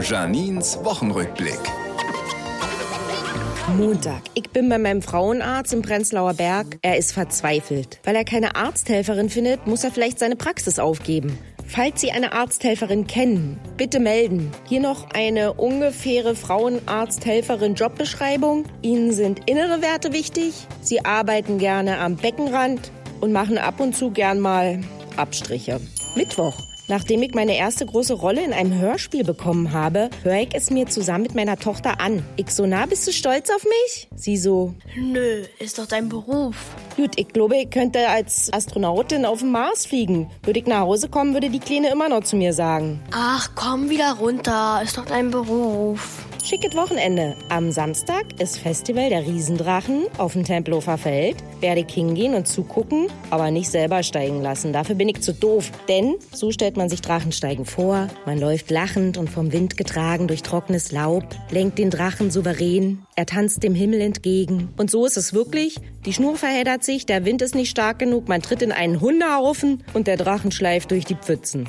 Janins Wochenrückblick. Montag. Ich bin bei meinem Frauenarzt im Prenzlauer Berg. Er ist verzweifelt. Weil er keine Arzthelferin findet, muss er vielleicht seine Praxis aufgeben. Falls Sie eine Arzthelferin kennen, bitte melden. Hier noch eine ungefähre Frauenarzthelferin-Jobbeschreibung. Ihnen sind innere Werte wichtig. Sie arbeiten gerne am Beckenrand und machen ab und zu gern mal Abstriche. Mittwoch. Nachdem ich meine erste große Rolle in einem Hörspiel bekommen habe, höre ich es mir zusammen mit meiner Tochter an. Ich so, na, bist du stolz auf mich? Sie so, Nö, ist doch dein Beruf. gut, ich glaube, ich könnte als Astronautin auf den Mars fliegen. Würde ich nach Hause kommen, würde die Kleine immer noch zu mir sagen. Ach, komm wieder runter, ist doch dein Beruf. Schickes Wochenende. Am Samstag ist Festival der Riesendrachen auf dem Tempelhofer Feld. Werde ich hingehen und zugucken, aber nicht selber steigen lassen. Dafür bin ich zu doof. Denn so stellt man sich Drachensteigen vor. Man läuft lachend und vom Wind getragen durch trockenes Laub, lenkt den Drachen souverän. Er tanzt dem Himmel entgegen. Und so ist es wirklich. Die Schnur verheddert sich, der Wind ist nicht stark genug, man tritt in einen Hundehaufen und der Drachen schleift durch die Pfützen.